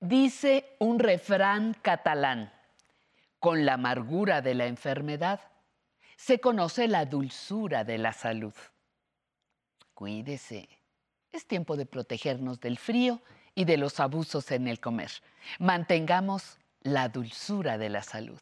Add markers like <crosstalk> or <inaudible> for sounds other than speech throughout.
Dice un refrán catalán, con la amargura de la enfermedad se conoce la dulzura de la salud. Cuídese. Es tiempo de protegernos del frío y de los abusos en el comer. Mantengamos la dulzura de la salud.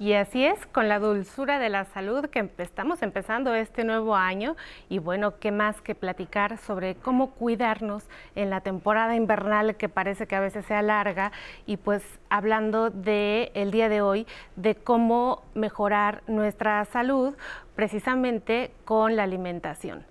Y así es, con la dulzura de la salud que estamos empezando este nuevo año y bueno, qué más que platicar sobre cómo cuidarnos en la temporada invernal que parece que a veces se alarga y pues hablando de el día de hoy de cómo mejorar nuestra salud precisamente con la alimentación.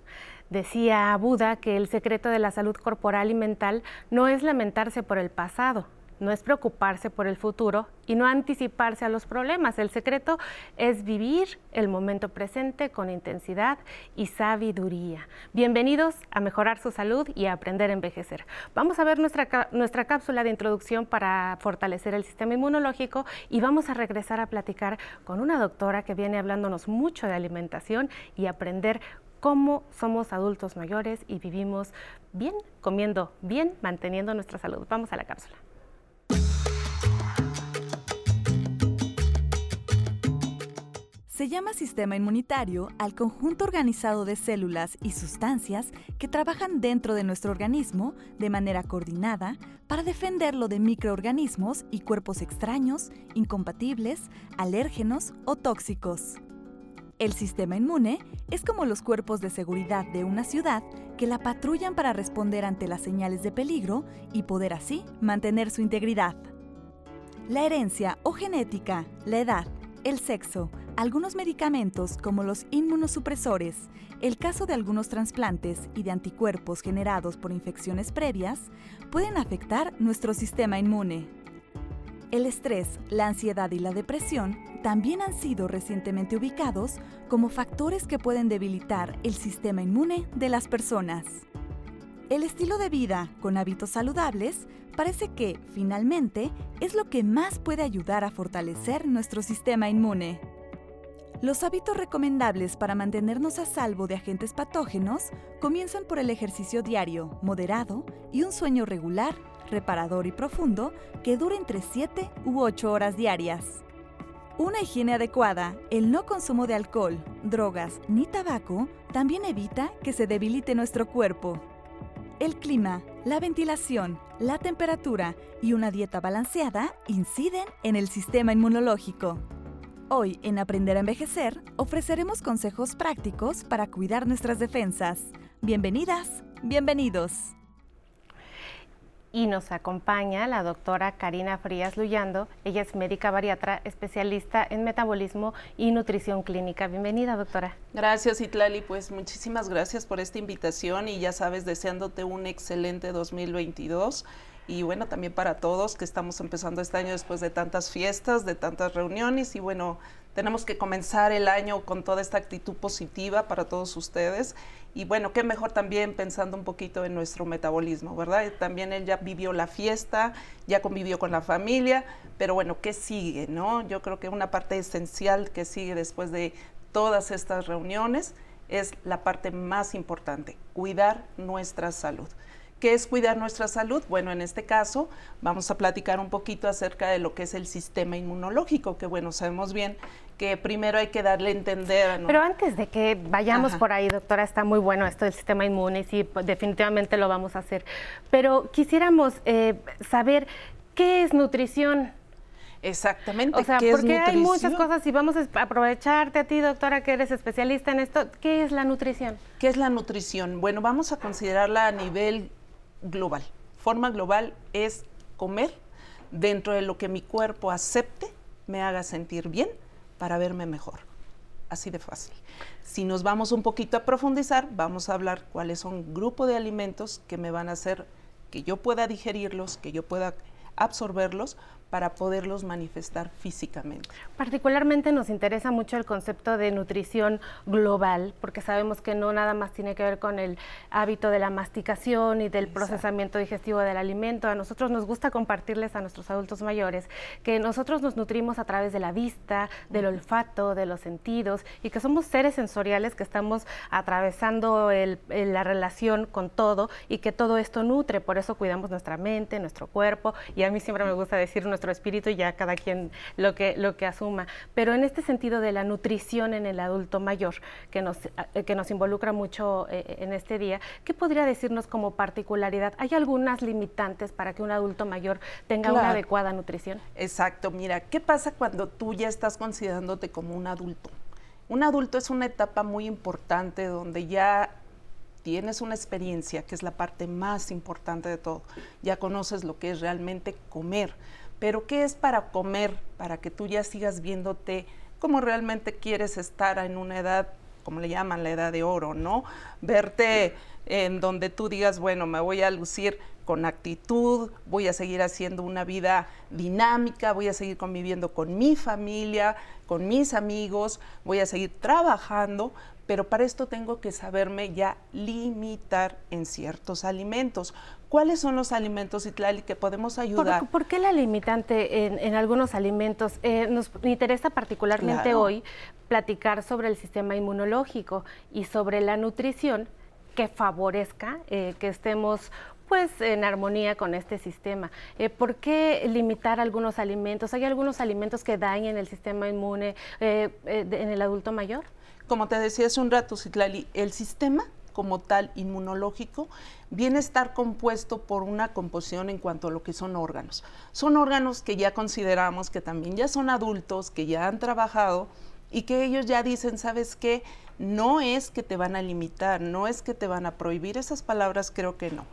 Decía Buda que el secreto de la salud corporal y mental no es lamentarse por el pasado, no es preocuparse por el futuro y no anticiparse a los problemas. El secreto es vivir el momento presente con intensidad y sabiduría. Bienvenidos a mejorar su salud y a aprender a envejecer. Vamos a ver nuestra, nuestra cápsula de introducción para fortalecer el sistema inmunológico y vamos a regresar a platicar con una doctora que viene hablándonos mucho de alimentación y aprender cómo somos adultos mayores y vivimos bien, comiendo bien, manteniendo nuestra salud. Vamos a la cápsula. Se llama sistema inmunitario al conjunto organizado de células y sustancias que trabajan dentro de nuestro organismo de manera coordinada para defenderlo de microorganismos y cuerpos extraños, incompatibles, alérgenos o tóxicos. El sistema inmune es como los cuerpos de seguridad de una ciudad que la patrullan para responder ante las señales de peligro y poder así mantener su integridad. La herencia o genética, la edad, el sexo, algunos medicamentos como los inmunosupresores, el caso de algunos trasplantes y de anticuerpos generados por infecciones previas pueden afectar nuestro sistema inmune. El estrés, la ansiedad y la depresión también han sido recientemente ubicados como factores que pueden debilitar el sistema inmune de las personas. El estilo de vida con hábitos saludables parece que, finalmente, es lo que más puede ayudar a fortalecer nuestro sistema inmune. Los hábitos recomendables para mantenernos a salvo de agentes patógenos comienzan por el ejercicio diario, moderado y un sueño regular, reparador y profundo que dure entre 7 u 8 horas diarias. Una higiene adecuada, el no consumo de alcohol, drogas ni tabaco también evita que se debilite nuestro cuerpo. El clima, la ventilación, la temperatura y una dieta balanceada inciden en el sistema inmunológico. Hoy en Aprender a Envejecer ofreceremos consejos prácticos para cuidar nuestras defensas. Bienvenidas, bienvenidos. Y nos acompaña la doctora Karina Frías Luyando. Ella es médica bariatra, especialista en metabolismo y nutrición clínica. Bienvenida, doctora. Gracias, Itlali. Pues muchísimas gracias por esta invitación y ya sabes, deseándote un excelente 2022 y bueno, también para todos que estamos empezando este año después de tantas fiestas, de tantas reuniones y bueno, tenemos que comenzar el año con toda esta actitud positiva para todos ustedes y bueno, qué mejor también pensando un poquito en nuestro metabolismo, ¿verdad? También él ya vivió la fiesta, ya convivió con la familia, pero bueno, ¿qué sigue, no? Yo creo que una parte esencial que sigue después de todas estas reuniones es la parte más importante, cuidar nuestra salud. ¿Qué es cuidar nuestra salud? Bueno, en este caso vamos a platicar un poquito acerca de lo que es el sistema inmunológico, que bueno, sabemos bien que primero hay que darle a entender. Pero antes de que vayamos por ahí, doctora, está muy bueno esto del sistema inmune y sí, pues, definitivamente lo vamos a hacer. Pero quisiéramos eh, saber qué es nutrición. Exactamente. O sea, porque hay muchas cosas y vamos a aprovecharte a ti, doctora, que eres especialista en esto. ¿Qué es la nutrición? ¿Qué es la nutrición? Bueno, vamos a considerarla a nivel global. Forma global es comer dentro de lo que mi cuerpo acepte, me haga sentir bien para verme mejor. Así de fácil. Si nos vamos un poquito a profundizar, vamos a hablar cuáles son grupo de alimentos que me van a hacer que yo pueda digerirlos, que yo pueda absorberlos para poderlos manifestar físicamente. Particularmente nos interesa mucho el concepto de nutrición global, porque sabemos que no nada más tiene que ver con el hábito de la masticación y del procesamiento digestivo del alimento. A nosotros nos gusta compartirles a nuestros adultos mayores que nosotros nos nutrimos a través de la vista, del olfato, de los sentidos y que somos seres sensoriales que estamos atravesando la relación con todo y que todo esto nutre. Por eso cuidamos nuestra mente, nuestro cuerpo y a mí siempre me gusta decir nuestro espíritu y ya cada quien lo que, lo que asuma. Pero en este sentido de la nutrición en el adulto mayor, que nos, eh, que nos involucra mucho eh, en este día, ¿qué podría decirnos como particularidad? ¿Hay algunas limitantes para que un adulto mayor tenga una adecuada nutrición? Exacto, mira, ¿qué pasa cuando tú ya estás considerándote como un adulto? Un adulto es una etapa muy importante donde ya tienes una experiencia, que es la parte más importante de todo. Ya conoces lo que es realmente comer. Pero ¿qué es para comer? Para que tú ya sigas viéndote como realmente quieres estar en una edad, como le llaman, la edad de oro, ¿no? Verte en donde tú digas, bueno, me voy a lucir con actitud, voy a seguir haciendo una vida dinámica, voy a seguir conviviendo con mi familia, con mis amigos, voy a seguir trabajando, pero para esto tengo que saberme ya limitar en ciertos alimentos. ¿Cuáles son los alimentos, Itlali, que podemos ayudar? ¿Por, qué la limitante en, algunos alimentos? Eh, nos interesa particularmente hoy platicar sobre el sistema inmunológico y sobre la nutrición que favorezca eh, que estemos pues en armonía con este sistema. Eh, ¿Por qué limitar algunos alimentos? ¿Hay algunos alimentos que dañen el sistema inmune en el adulto mayor? Como te decía hace un rato, Citlali, el sistema como tal inmunológico viene a estar compuesto por una composición en cuanto a lo que son órganos. Son órganos que ya consideramos que también ya son adultos, que ya han trabajado y que ellos ya dicen, ¿sabes qué? No es que te van a limitar, no es que te van a prohibir, esas palabras creo que no.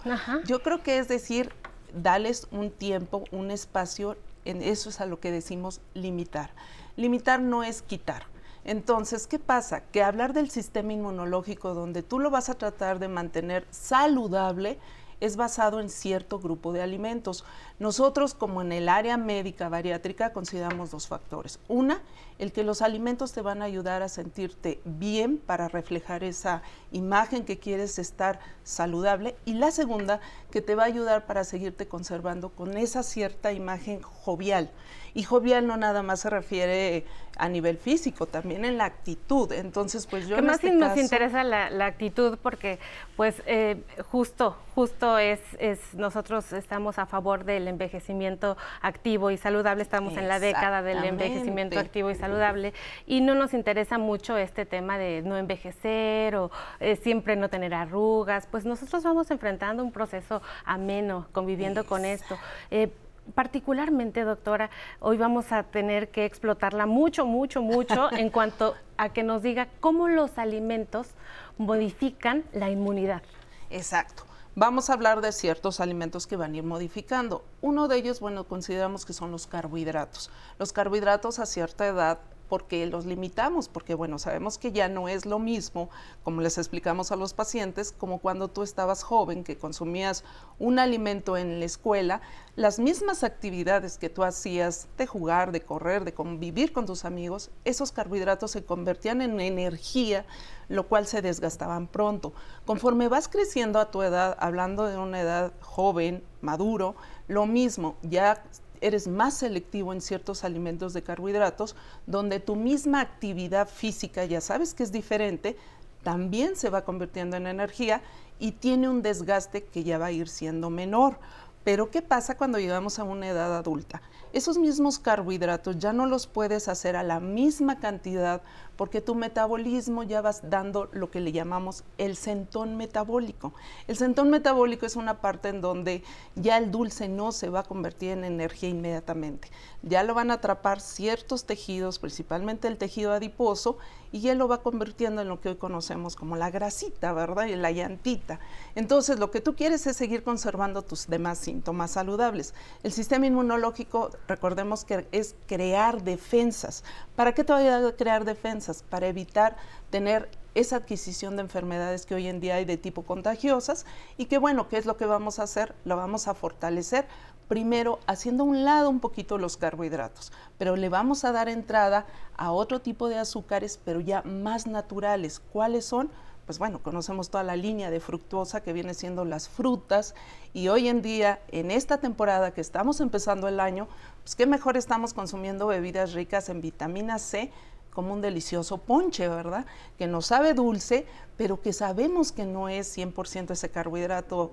Yo creo que es decir, dales un tiempo, un espacio, en eso es a lo que decimos limitar. Limitar no es quitar entonces, ¿qué pasa? Que hablar del sistema inmunológico donde tú lo vas a tratar de mantener saludable es basado en cierto grupo de alimentos. Nosotros, como en el área médica bariátrica, consideramos dos factores. Una, el que los alimentos te van a ayudar a sentirte bien para reflejar esa imagen que quieres estar saludable. Y la segunda, que te va a ayudar para seguirte conservando con esa cierta imagen jovial. Y jovial no nada más se refiere a nivel físico, también en la actitud. Entonces, pues yo... ¿Qué más este nos interesa la, actitud? Porque, pues, eh, justo, justo es, es, nosotros estamos a favor del envejecimiento activo y saludable, estamos en la década del envejecimiento activo y saludable, y no nos interesa mucho este tema de no envejecer o eh, siempre no tener arrugas, pues nosotros vamos enfrentando un proceso ameno, conviviendo con esto. Eh, particularmente, doctora, hoy vamos a tener que explotarla mucho, mucho, mucho <laughs> en cuanto a que nos diga cómo los alimentos modifican la inmunidad. Exacto. Vamos a hablar de ciertos alimentos que van a ir modificando. Uno de ellos, bueno, consideramos que son los carbohidratos. Los carbohidratos a cierta edad porque los limitamos, porque bueno, sabemos que ya no es lo mismo, como les explicamos a los pacientes, como cuando tú estabas joven, que consumías un alimento en la escuela, las mismas actividades que tú hacías de jugar, de correr, de convivir con tus amigos, esos carbohidratos se convertían en energía, lo cual se desgastaban pronto. Conforme vas creciendo a tu edad, hablando de una edad joven, maduro, lo mismo, ya eres más selectivo en ciertos alimentos de carbohidratos, donde tu misma actividad física, ya sabes que es diferente, también se va convirtiendo en energía y tiene un desgaste que ya va a ir siendo menor. Pero ¿qué pasa cuando llegamos a una edad adulta? Esos mismos carbohidratos ya no los puedes hacer a la misma cantidad porque tu metabolismo ya vas dando lo que le llamamos el centón metabólico. El centón metabólico es una parte en donde ya el dulce no se va a convertir en energía inmediatamente. Ya lo van a atrapar ciertos tejidos, principalmente el tejido adiposo, y ya lo va convirtiendo en lo que hoy conocemos como la grasita, ¿verdad? Y la llantita. Entonces, lo que tú quieres es seguir conservando tus demás síntomas saludables. El sistema inmunológico, recordemos que es crear defensas. ¿Para qué te voy a crear defensas? Para evitar tener esa adquisición de enfermedades que hoy en día hay de tipo contagiosas y que bueno, ¿qué es lo que vamos a hacer? Lo vamos a fortalecer primero haciendo a un lado un poquito los carbohidratos, pero le vamos a dar entrada a otro tipo de azúcares, pero ya más naturales. ¿Cuáles son? Pues bueno, conocemos toda la línea de fructuosa que viene siendo las frutas y hoy en día, en esta temporada que estamos empezando el año, pues qué mejor estamos consumiendo bebidas ricas en vitamina C como un delicioso ponche, ¿verdad? Que nos sabe dulce, pero que sabemos que no es 100% ese carbohidrato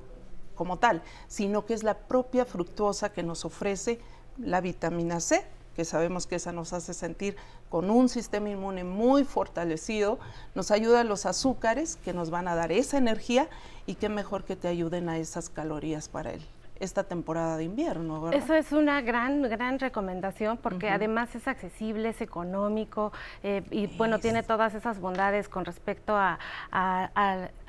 como tal, sino que es la propia fructuosa que nos ofrece la vitamina C, que sabemos que esa nos hace sentir con un sistema inmune muy fortalecido, nos ayuda a los azúcares que nos van a dar esa energía y qué mejor que te ayuden a esas calorías para él esta temporada de invierno. ¿verdad? Eso es una gran, gran recomendación porque además es accesible, es económico eh, y bueno, tiene todas esas bondades con respecto a,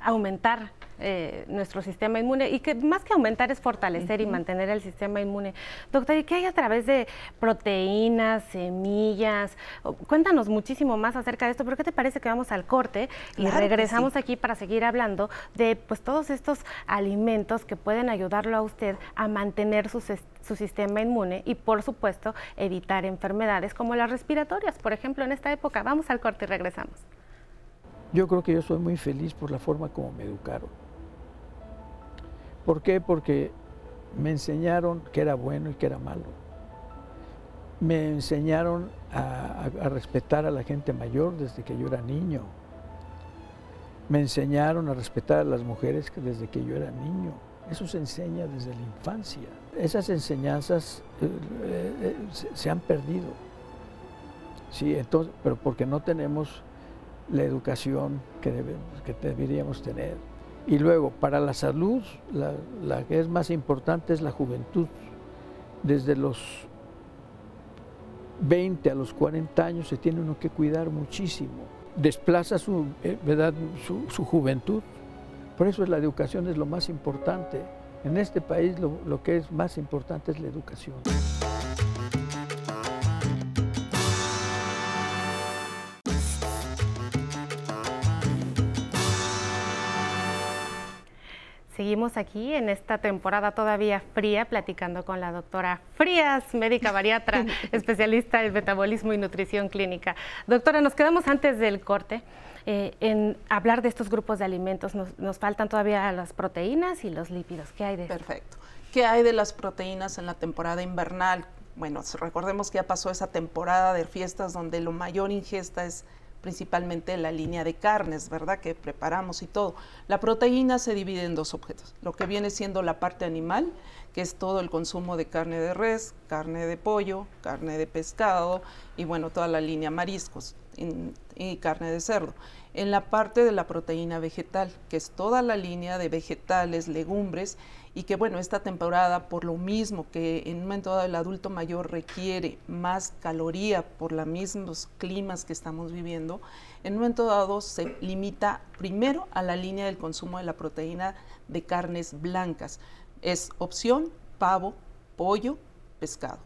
aumentar eh, nuestro sistema inmune y que más que aumentar es fortalecer y mantener el sistema inmune. Doctor, ¿y qué hay a través de proteínas, semillas? Cuéntanos muchísimo más acerca de esto, pero ¿qué te parece que vamos al corte y regresamos aquí para seguir hablando de pues todos estos alimentos que pueden ayudarlo a usted a mantener su, su sistema inmune y por supuesto evitar enfermedades como las respiratorias, por ejemplo, en esta época? Vamos al corte y regresamos. Yo creo que yo soy muy feliz por la forma como me educaron. ¿Por qué? Porque me enseñaron que era bueno y que era malo. Me enseñaron a, respetar a la gente mayor desde que yo era niño. Me enseñaron a respetar a las mujeres desde que yo era niño. Eso se enseña desde la infancia. Esas enseñanzas eh, eh, se, han perdido. Sí, entonces, pero porque no tenemos la educación que, que deberíamos tener. Y luego, para la salud, la, que es más importante es la juventud. Desde los 20 a los 40 años se tiene uno que cuidar muchísimo. Desplaza su, eh, su juventud. Por eso la educación es lo más importante. En este país lo, lo que es más importante es la educación. Seguimos aquí en esta temporada todavía fría platicando con la doctora Frías, médica bariatra, <laughs> especialista en metabolismo y nutrición clínica. Doctora, nos quedamos antes del corte eh, en hablar de estos grupos de alimentos. Nos, faltan todavía las proteínas y los lípidos. ¿Qué hay de Perfecto. ¿Qué hay de las proteínas en la temporada invernal? Bueno, recordemos que ya pasó esa temporada de fiestas donde lo mayor ingesta es principalmente la línea de carnes, ¿verdad? Que preparamos y todo. La proteína se divide en dos objetos, lo que viene siendo la parte animal, que es todo el consumo de carne de res, carne de pollo, carne de pescado y bueno, toda la línea mariscos y carne de cerdo. En la parte de la proteína vegetal, que es toda la línea de vegetales, legumbres y que bueno, esta temporada por lo mismo que en un momento dado el adulto mayor requiere más caloría por los mismos climas que estamos viviendo, en un momento dado se limita primero a la línea del consumo de la proteína de carnes blancas. Es opción pavo, pollo, pescado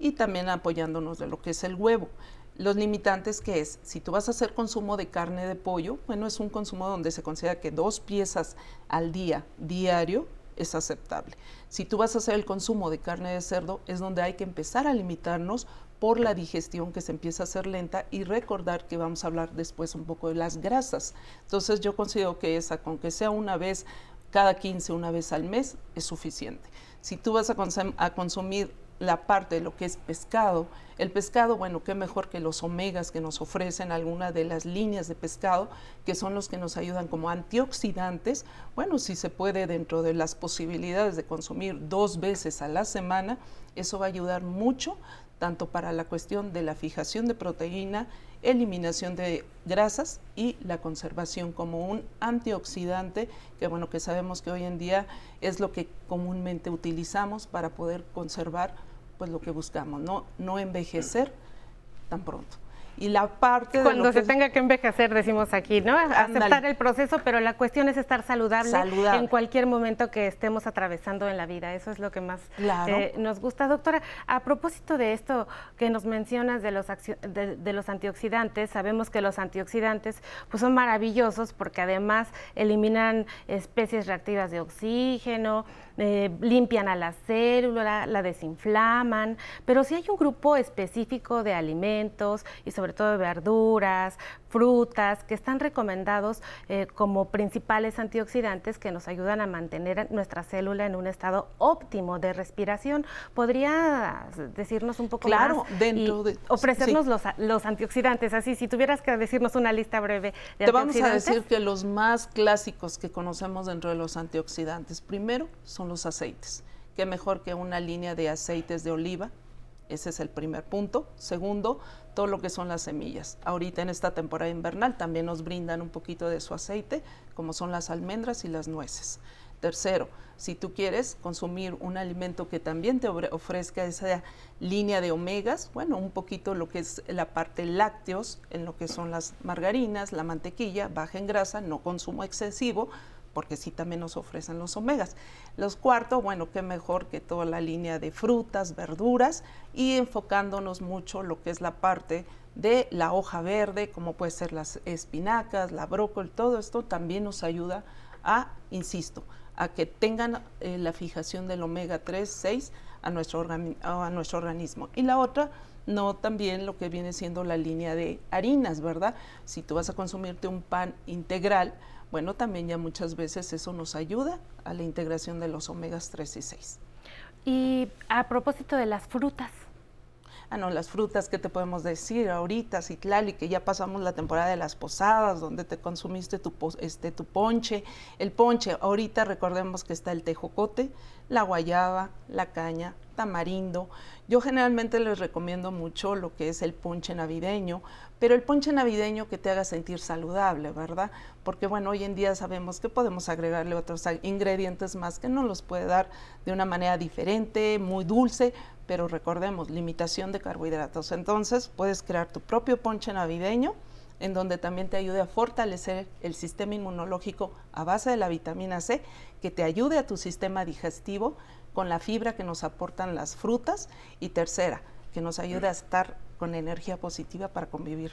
y también apoyándonos de lo que es el huevo. Los limitantes que es, si tú vas a hacer consumo de carne de pollo, bueno, es un consumo donde se considera que dos piezas al día, diario, es aceptable. Si tú vas a hacer el consumo de carne de cerdo, es donde hay que empezar a limitarnos por la digestión que se empieza a hacer lenta y recordar que vamos a hablar después un poco de las grasas. Entonces yo considero que esa, con que sea una vez cada 15, una vez al mes, es suficiente. Si tú vas a, a consumir la parte de lo que es pescado. El pescado, bueno, qué mejor que los omegas que nos ofrecen algunas de las líneas de pescado, que son los que nos ayudan como antioxidantes. Bueno, si se puede dentro de las posibilidades de consumir dos veces a la semana, eso va a ayudar mucho tanto para la cuestión de la fijación de proteína, eliminación de grasas y la conservación como un antioxidante, que bueno, que sabemos que hoy en día es lo que comúnmente utilizamos para poder conservar pues lo que buscamos, no, no envejecer tan pronto y la parte cuando se tenga que envejecer decimos aquí no aceptar el proceso pero la cuestión es estar saludable, en cualquier momento que estemos atravesando en la vida. Eso es lo que más eh, nos gusta. Doctora a propósito de esto que nos mencionas de los de, los antioxidantes sabemos que los antioxidantes pues son maravillosos porque además eliminan especies reactivas de oxígeno eh, limpian a la célula, la desinflaman, pero si hay un grupo específico de alimentos y sobre todo de verduras, frutas, que están recomendados eh, como principales antioxidantes que nos ayudan a mantener nuestra célula en un estado óptimo de respiración. ¿Podría decirnos un poco claro, más? dentro de, ofrecernos los, los, antioxidantes, así, si tuvieras que decirnos una lista breve de Te vamos a decir que los más clásicos que conocemos dentro de los antioxidantes, primero son los aceites. Qué mejor que una línea de aceites de oliva, ese es el primer punto. Segundo, todo lo que son las semillas. Ahorita en esta temporada invernal también nos brindan un poquito de su aceite, como son las almendras y las nueces. Tercero, si tú quieres consumir un alimento que también te ofrezca esa línea de omegas, bueno, un poquito lo que es la parte lácteos, en lo que son las margarinas, la mantequilla, baja en grasa, no consumo excesivo, porque sí también nos ofrecen los omegas. Los cuartos, bueno, qué mejor que toda la línea de frutas, verduras y enfocándonos mucho lo que es la parte de la hoja verde, como puede ser las espinacas, la brócoli, todo esto también nos ayuda a, insisto, a que tengan eh, la fijación del omega 3, 6 a nuestro, a nuestro organismo. Y la otra, no también lo que viene siendo la línea de harinas, ¿verdad? Si tú vas a consumirte un pan integral, bueno, también ya muchas veces eso nos ayuda a la integración de los omegas 3 y 6. Y a propósito de las frutas. Ah, no, las frutas, ¿qué te podemos decir? Ahorita, Citlali, que ya pasamos la temporada de las posadas, donde te consumiste tu, este, tu ponche. El ponche, ahorita recordemos que está el tejocote, la guayaba, la caña, tamarindo. Yo generalmente les recomiendo mucho lo que es el ponche navideño, pero el ponche navideño que te haga sentir saludable, ¿verdad? Porque bueno, hoy en día sabemos que podemos agregarle otros ingredientes más que nos los puede dar de una manera diferente, muy dulce, pero recordemos, limitación de carbohidratos. Entonces puedes crear tu propio ponche navideño en donde también te ayude a fortalecer el sistema inmunológico a base de la vitamina C, que te ayude a tu sistema digestivo con la fibra que nos aportan las frutas y tercera, que nos ayude a estar con energía positiva para convivir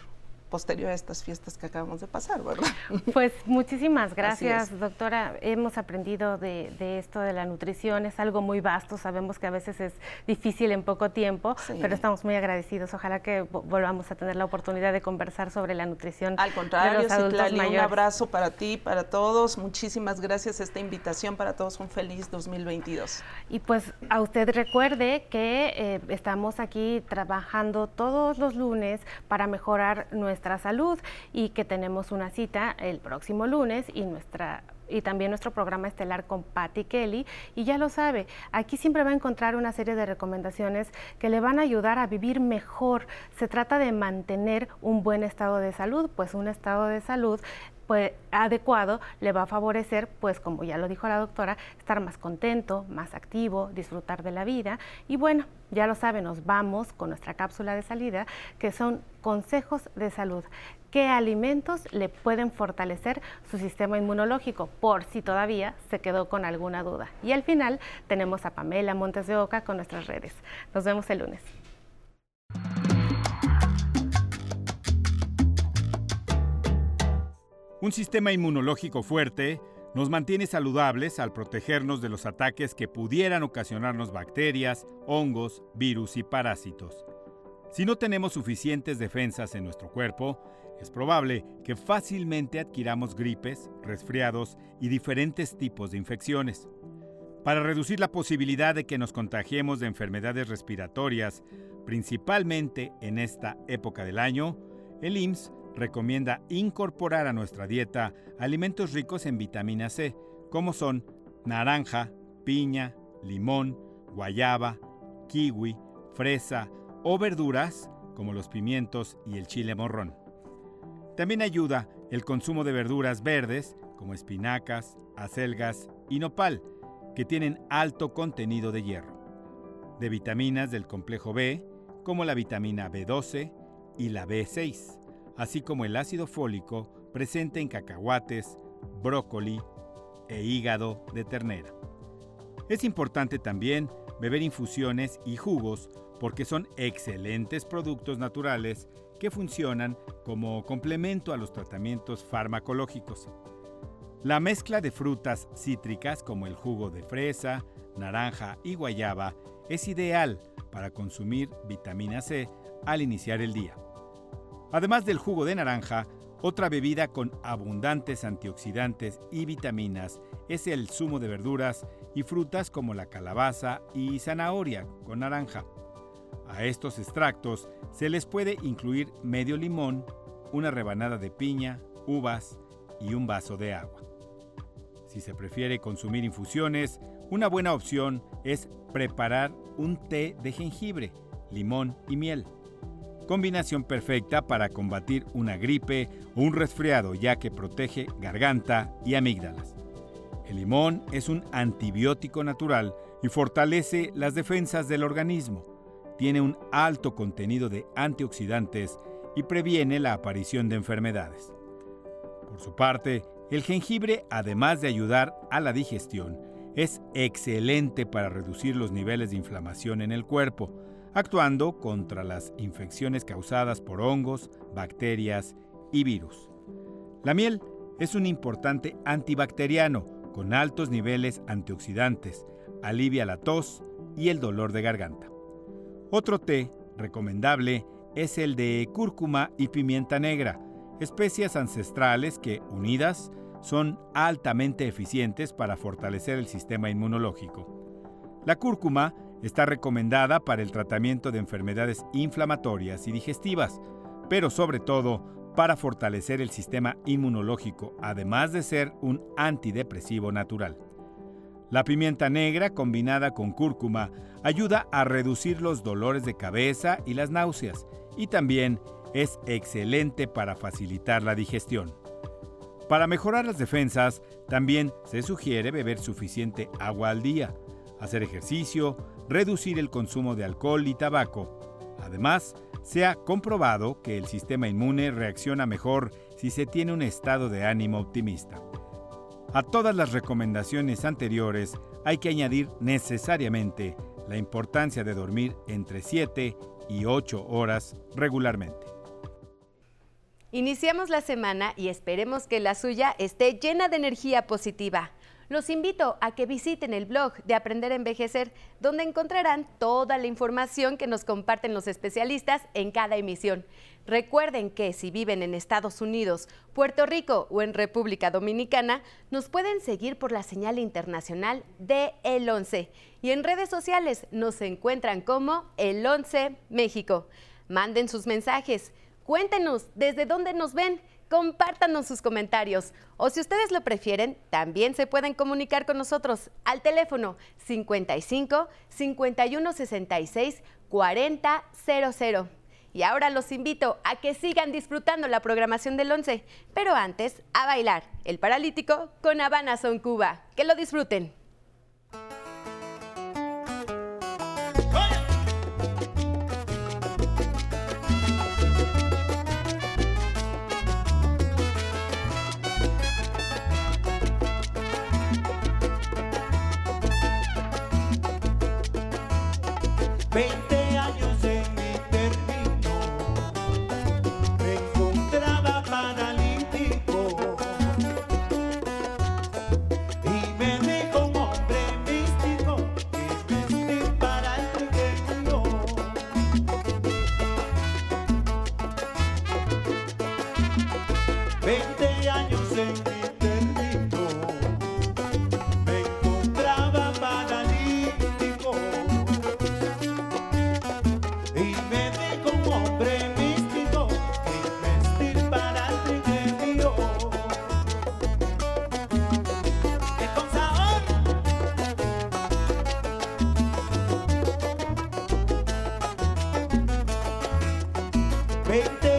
posterior a estas fiestas que acabamos de pasar, ¿verdad? <laughs> Pues muchísimas gracias, doctora. Hemos aprendido de, esto de la nutrición, es algo muy vasto, sabemos que a veces es difícil en poco tiempo, pero estamos muy agradecidos. Ojalá que volvamos a tener la oportunidad de conversar sobre la nutrición. Al contrario, de los adultos un abrazo para ti, para todos. Muchísimas gracias esta invitación para todos. Un feliz 2022. Y pues a usted recuerde que eh, estamos aquí trabajando todos los lunes para mejorar nuestra salud y que tenemos una cita el próximo lunes y nuestra y también nuestro programa estelar con Patty Kelly. Y ya lo sabe, aquí siempre va a encontrar una serie de recomendaciones que le van a ayudar a vivir mejor. Se trata de mantener un buen estado de salud, pues un estado de salud pues, adecuado le va a favorecer, pues como ya lo dijo la doctora, estar más contento, más activo, disfrutar de la vida. Y bueno, ya lo saben, nos vamos con nuestra cápsula de salida, que son consejos de salud. ¿Qué alimentos le pueden fortalecer su sistema inmunológico? Por si todavía se quedó con alguna duda. Y al final tenemos a Pamela Montes de Oca con nuestras redes. Nos vemos el lunes. Un sistema inmunológico fuerte nos mantiene saludables al protegernos de los ataques que pudieran ocasionarnos bacterias, hongos, virus y parásitos. Si no tenemos suficientes defensas en nuestro cuerpo, es probable que fácilmente adquiramos gripes, resfriados y diferentes tipos de infecciones. Para reducir la posibilidad de que nos contagiemos de enfermedades respiratorias, principalmente en esta época del año, el IMSS recomienda incorporar a nuestra dieta alimentos ricos en vitamina C, como son naranja, piña, limón, guayaba, kiwi, fresa o verduras como los pimientos y el chile morrón. También ayuda el consumo de verduras verdes como espinacas, acelgas y nopal, que tienen alto contenido de hierro, de vitaminas del complejo B, como la vitamina B12 y la B6 así como el ácido fólico presente en cacahuates, brócoli e hígado de ternera. Es importante también beber infusiones y jugos porque son excelentes productos naturales que funcionan como complemento a los tratamientos farmacológicos. La mezcla de frutas cítricas como el jugo de fresa, naranja y guayaba es ideal para consumir vitamina C al iniciar el día. Además del jugo de naranja, otra bebida con abundantes antioxidantes y vitaminas es el zumo de verduras y frutas como la calabaza y zanahoria con naranja. A estos extractos se les puede incluir medio limón, una rebanada de piña, uvas y un vaso de agua. Si se prefiere consumir infusiones, una buena opción es preparar un té de jengibre, limón y miel. Combinación perfecta para combatir una gripe o un resfriado ya que protege garganta y amígdalas. El limón es un antibiótico natural y fortalece las defensas del organismo. Tiene un alto contenido de antioxidantes y previene la aparición de enfermedades. Por su parte, el jengibre, además de ayudar a la digestión, es excelente para reducir los niveles de inflamación en el cuerpo, actuando contra las infecciones causadas por hongos, bacterias y virus. La miel es un importante antibacteriano con altos niveles antioxidantes, alivia la tos y el dolor de garganta. Otro té recomendable es el de cúrcuma y pimienta negra, especias ancestrales que, unidas, son altamente eficientes para fortalecer el sistema inmunológico. La cúrcuma está recomendada para el tratamiento de enfermedades inflamatorias y digestivas, pero sobre todo para fortalecer el sistema inmunológico, además de ser un antidepresivo natural. La pimienta negra combinada con cúrcuma ayuda a reducir los dolores de cabeza y las náuseas y también es excelente para facilitar la digestión. Para mejorar las defensas, también se sugiere beber suficiente agua al día, hacer ejercicio, reducir el consumo de alcohol y tabaco. Además, se ha comprobado que el sistema inmune reacciona mejor si se tiene un estado de ánimo optimista. A todas las recomendaciones anteriores hay que añadir necesariamente la importancia de dormir entre 7 y 8 horas regularmente. Iniciamos la semana y esperemos que la suya esté llena de energía positiva. Los invito a que visiten el blog de Aprender a Envejecer, donde encontrarán toda la información que nos comparten los especialistas en cada emisión. Recuerden que si viven en Estados Unidos, Puerto Rico o en República Dominicana, nos pueden seguir por la señal internacional de El 11 y en redes sociales nos encuentran como El 11 México. Manden sus mensajes Cuéntenos desde dónde nos ven, compártanos sus comentarios o si ustedes lo prefieren, también se pueden comunicar con nosotros al teléfono 55 51 66 40 00. Y ahora los invito a que sigan disfrutando la programación del 11, pero antes a bailar el paralítico con Habana Son Cuba. Que lo disfruten. 20 gente